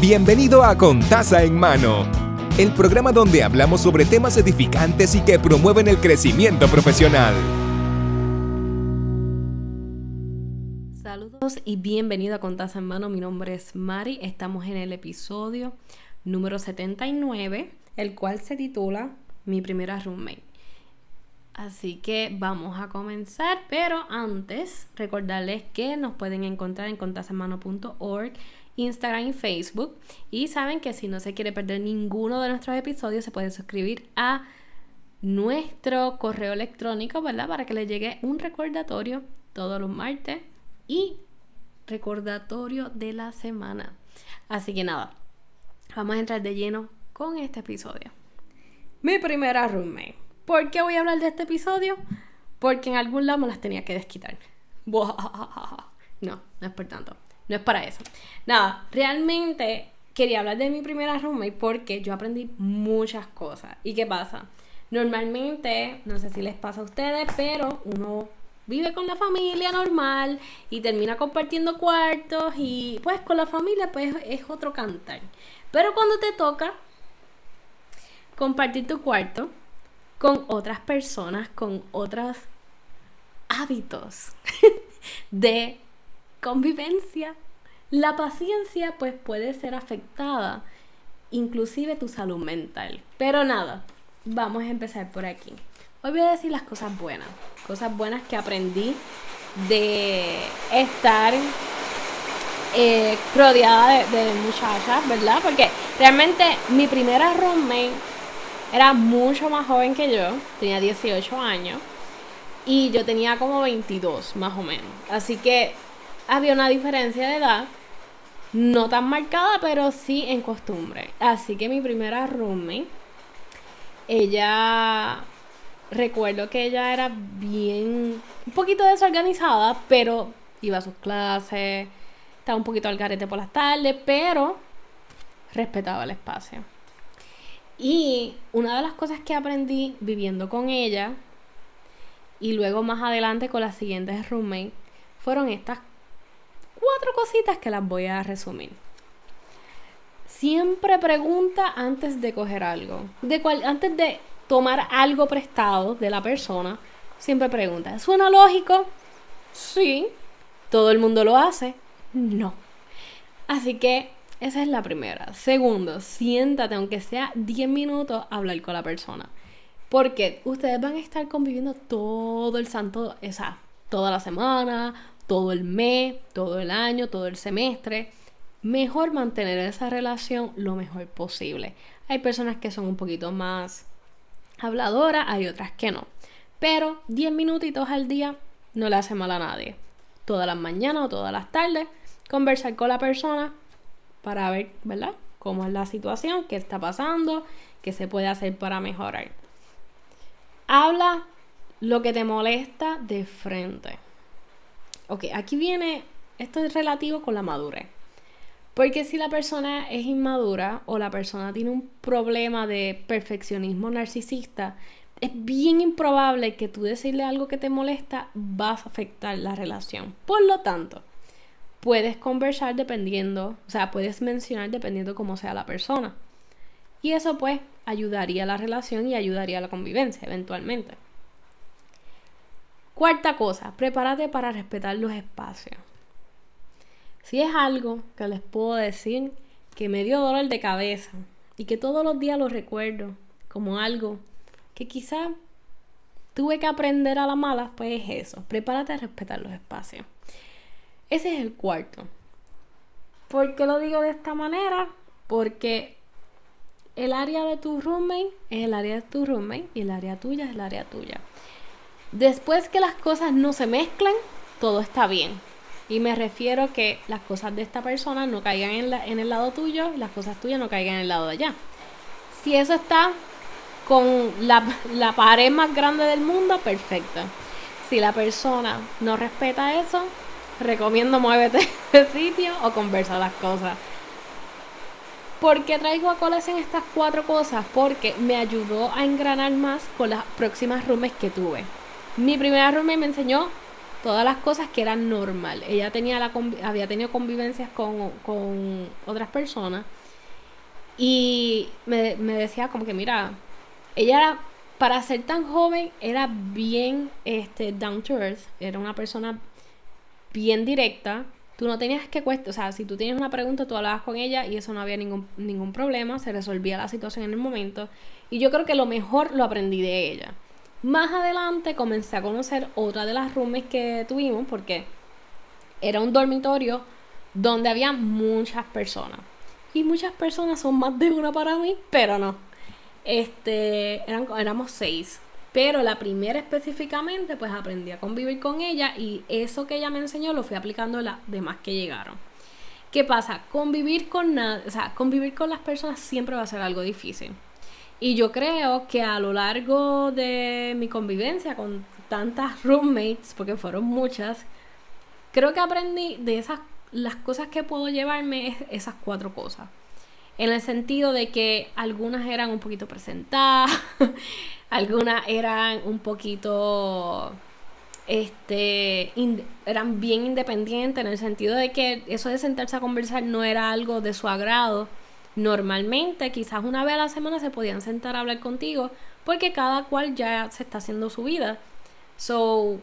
Bienvenido a Con Taza en Mano, el programa donde hablamos sobre temas edificantes y que promueven el crecimiento profesional. Saludos y bienvenido a Con Taza en Mano. Mi nombre es Mari. Estamos en el episodio número 79, el cual se titula Mi primera roommate. Así que vamos a comenzar, pero antes recordarles que nos pueden encontrar en contasemano.org, Instagram y Facebook. Y saben que si no se quiere perder ninguno de nuestros episodios, se puede suscribir a nuestro correo electrónico, ¿verdad? Para que les llegue un recordatorio todos los martes y recordatorio de la semana. Así que nada, vamos a entrar de lleno con este episodio. Mi primera roommate. ¿Por qué voy a hablar de este episodio? Porque en algún lado me las tenía que desquitar. No, no es por tanto. No es para eso. Nada, realmente quería hablar de mi primera roommate porque yo aprendí muchas cosas. ¿Y qué pasa? Normalmente, no sé si les pasa a ustedes, pero uno vive con la familia normal y termina compartiendo cuartos y pues con la familia pues es otro cantar. Pero cuando te toca compartir tu cuarto, con otras personas, con otros hábitos de convivencia. La paciencia pues puede ser afectada, inclusive tu salud mental. Pero nada, vamos a empezar por aquí. Hoy voy a decir las cosas buenas, cosas buenas que aprendí de estar eh, rodeada de, de, muchachas, ¿verdad? Porque realmente mi primera roommate era mucho más joven que yo, tenía 18 años y yo tenía como 22 más o menos. Así que había una diferencia de edad, no tan marcada, pero sí en costumbre. Así que mi primera roommate, ella, recuerdo que ella era bien, un poquito desorganizada, pero iba a sus clases, estaba un poquito al garete por las tardes, pero respetaba el espacio. Y una de las cosas que aprendí viviendo con ella y luego más adelante con las siguientes roommates fueron estas cuatro cositas que las voy a resumir. Siempre pregunta antes de coger algo. De antes de tomar algo prestado de la persona, siempre pregunta. ¿Suena lógico? Sí. ¿Todo el mundo lo hace? No. Así que esa es la primera. Segundo, siéntate, aunque sea 10 minutos, a hablar con la persona. Porque ustedes van a estar conviviendo todo el santo, o sea, toda la semana, todo el mes, todo el año, todo el semestre. Mejor mantener esa relación lo mejor posible. Hay personas que son un poquito más habladoras, hay otras que no. Pero 10 minutitos al día no le hace mal a nadie. Todas las mañanas o todas las tardes, conversar con la persona, para ver, ¿verdad? Cómo es la situación, qué está pasando, qué se puede hacer para mejorar. Habla lo que te molesta de frente. Ok, aquí viene, esto es relativo con la madurez. Porque si la persona es inmadura o la persona tiene un problema de perfeccionismo narcisista, es bien improbable que tú decirle algo que te molesta va a afectar la relación. Por lo tanto, puedes conversar dependiendo, o sea, puedes mencionar dependiendo cómo sea la persona. Y eso pues ayudaría a la relación y ayudaría a la convivencia eventualmente. Cuarta cosa, prepárate para respetar los espacios. Si es algo que les puedo decir que me dio dolor de cabeza y que todos los días lo recuerdo como algo que quizá tuve que aprender a la mala, pues es eso, prepárate a respetar los espacios. Ese es el cuarto. ¿Por qué lo digo de esta manera? Porque el área de tu roommate es el área de tu roommate y el área tuya es el área tuya. Después que las cosas no se mezclan, todo está bien. Y me refiero que las cosas de esta persona no caigan en, el lado tuyo y las cosas tuyas no caigan en el lado de allá. Si eso está con la, pared más grande del mundo, perfecto. Si la persona no respeta eso, recomiendo muévete de sitio o conversa las cosas. ¿Por qué traigo a colación estas cuatro cosas? Porque me ayudó a engranar más con las próximas roomies que tuve. Mi primera roommate me enseñó todas las cosas que eran normal. Ella tenía la había tenido convivencias con, con otras personas y me, me, decía como que, mira, ella para ser tan joven, era bien este, down to earth, era una persona bien directa. Tú no tenías que cuestionar, o sea, si tú tenías una pregunta, tú hablabas con ella y eso no había ningún, ningún problema, se resolvía la situación en el momento. Y yo creo que lo mejor lo aprendí de ella. Más adelante comencé a conocer otra de las roomies que tuvimos porque era un dormitorio donde había muchas personas. Y muchas personas son más de una para mí, pero no. Este, eran, éramos seis. Pero la primera específicamente, pues aprendí a convivir con ella y eso que ella me enseñó lo fui aplicando a las demás que llegaron. ¿Qué pasa? Convivir con, o sea, convivir con las personas siempre va a ser algo difícil. Y yo creo que a lo largo de mi convivencia con tantas roommates, porque fueron muchas, creo que aprendí de esas, las cosas que puedo llevarme es esas cuatro cosas. En el sentido de que algunas eran un poquito presentadas, algunas eran un poquito este eran bien independientes en el sentido de que eso de sentarse a conversar no era algo de su agrado Normalmente, quizás una vez a la semana se podían sentar a hablar contigo porque cada cual ya se está haciendo su vida. So,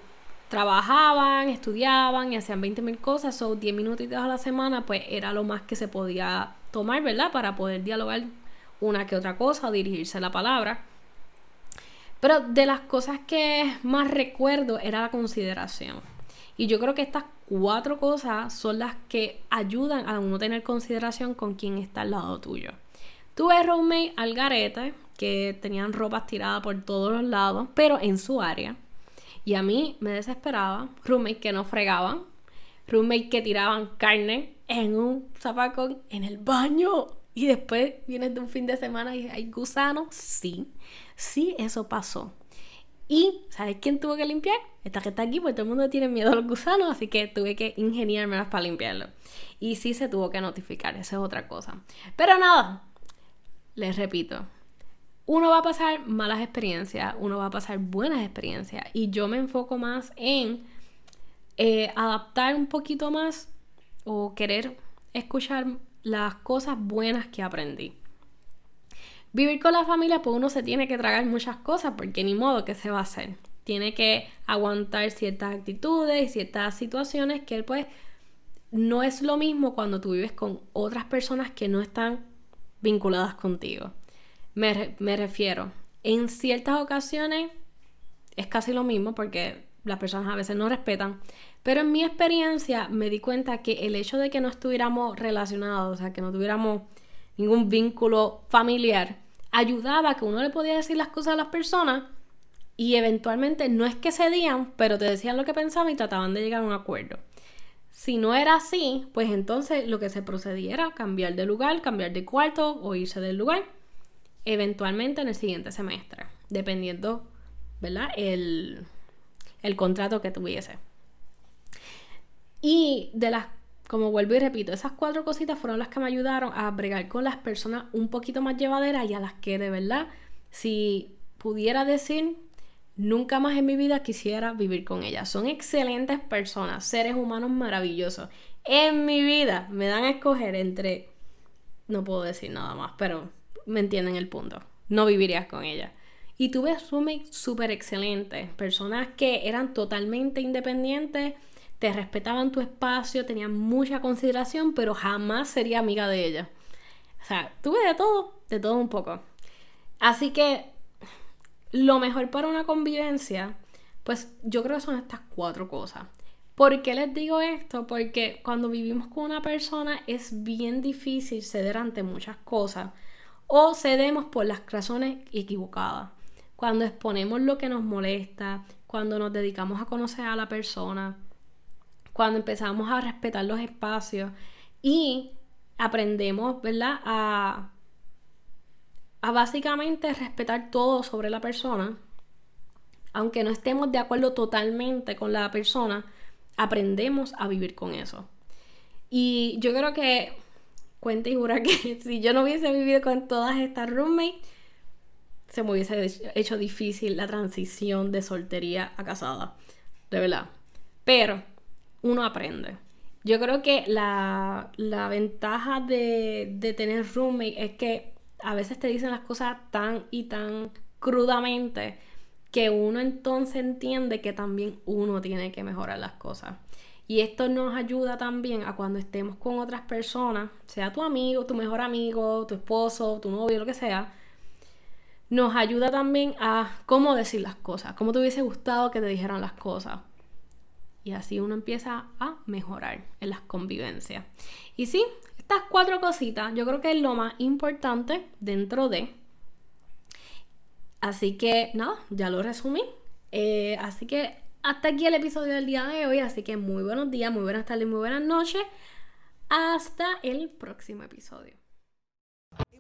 trabajaban, estudiaban y hacían 20 mil cosas. So, 10 minutitos a la semana, pues era lo más que se podía tomar, ¿verdad? Para poder dialogar una que otra cosa o dirigirse la palabra. Pero de las cosas que más recuerdo era la consideración. Y yo creo que estas cuatro cosas son las que ayudan a uno tener consideración con quien está al lado tuyo. Tuve roommate al garete, que tenían ropas tiradas por todos los lados, pero en su área. Y a mí me desesperaba. Roommate que no fregaban. Roommate que tiraban carne en un zapacón en el baño. Y después vienes de un fin de semana y hay gusanos. Sí, sí, eso pasó. Y, ¿sabes quién tuvo que limpiar? Esta que está aquí, porque todo el mundo tiene miedo a los gusanos, así que tuve que ingeniármelas para limpiarlo. Y sí se tuvo que notificar, esa es otra cosa. Pero nada, les repito, uno va a pasar malas experiencias, uno va a pasar buenas experiencias. Y yo me enfoco más en eh, adaptar un poquito más o querer escuchar las cosas buenas que aprendí. Vivir con la familia, pues uno se tiene que tragar muchas cosas porque ni modo que se va a hacer. Tiene que aguantar ciertas actitudes y ciertas situaciones que pues no es lo mismo cuando tú vives con otras personas que no están vinculadas contigo. Me, me refiero, en ciertas ocasiones es casi lo mismo porque las personas a veces no respetan, pero en mi experiencia me di cuenta que el hecho de que no estuviéramos relacionados, o sea, que no tuviéramos ningún vínculo familiar, ayudaba a que uno le podía decir las cosas a las personas y eventualmente no es que cedían, pero te decían lo que pensaban y trataban de llegar a un acuerdo. Si no era así, pues entonces lo que se procedía era cambiar de lugar, cambiar de cuarto o irse del lugar, eventualmente en el siguiente semestre, dependiendo, ¿verdad? El, el contrato que tuviese. Y de las como vuelvo y repito, esas cuatro cositas fueron las que me ayudaron a bregar con las personas un poquito más llevaderas y a las que de verdad, si pudiera decir, nunca más en mi vida quisiera vivir con ellas. Son excelentes personas, seres humanos maravillosos. En mi vida me dan a escoger entre, no puedo decir nada más, pero me entienden el punto. No vivirías con ellas. Y tuve roommates súper excelentes, personas que eran totalmente independientes te respetaban tu espacio, tenían mucha consideración, pero jamás sería amiga de ella. O sea, tuve de todo, de todo un poco. Así que lo mejor para una convivencia, pues yo creo que son estas cuatro cosas. ¿Por qué les digo esto? Porque cuando vivimos con una persona es bien difícil ceder ante muchas cosas o cedemos por las razones equivocadas. Cuando exponemos lo que nos molesta, cuando nos dedicamos a conocer a la persona, cuando empezamos a respetar los espacios y aprendemos, ¿verdad? A, a básicamente respetar todo sobre la persona, aunque no estemos de acuerdo totalmente con la persona, aprendemos a vivir con eso. Y yo creo que cuenta y jura que si yo no hubiese vivido con todas estas roommates, se me hubiese hecho difícil la transición de soltería a casada. De verdad Pero uno aprende. Yo creo que la, ventaja de, de tener roommate es que a veces te dicen las cosas tan y tan crudamente que uno entonces entiende que también uno tiene que mejorar las cosas. Y esto nos ayuda también a cuando estemos con otras personas, sea tu amigo, tu mejor amigo, tu esposo, tu novio, lo que sea, nos ayuda también a cómo decir las cosas, cómo te hubiese gustado que te dijeran las cosas. Y así uno empieza a mejorar en las convivencias. Y sí, estas cuatro cositas yo creo que es lo más importante dentro de. Así que nada, ya lo resumí. Eh, así que hasta aquí el episodio del día de hoy. Así que muy buenos días, muy buenas tardes, muy buenas noches. Hasta el próximo episodio.